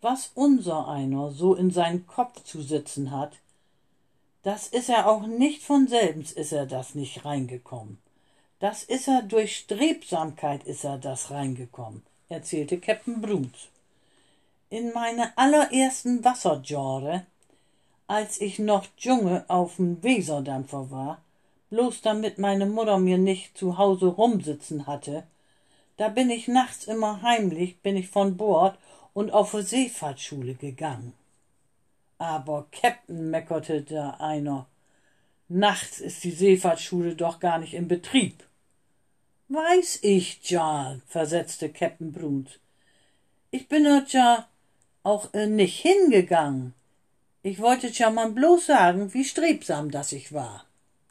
was unser einer so in seinen Kopf zu sitzen hat, das is er auch nicht von selbens is er das nicht reingekommen. Das is er durch Strebsamkeit is er das reingekommen, erzählte Captain Bruns. In meine allerersten Wasserjahre, als ich noch Junge auf'm Weserdampfer war, bloß damit meine Mutter mir nicht zu Hause rumsitzen hatte, da bin ich nachts immer heimlich, bin ich von Bord und auf Seefahrtsschule gegangen. Aber Captain, meckerte da einer, nachts ist die Seefahrtsschule doch gar nicht in Betrieb. Weiß ich, John, versetzte Captain Bruns. Ich bin dort ja auch äh, nicht hingegangen. Ich wollte ja mal bloß sagen, wie strebsam das ich war.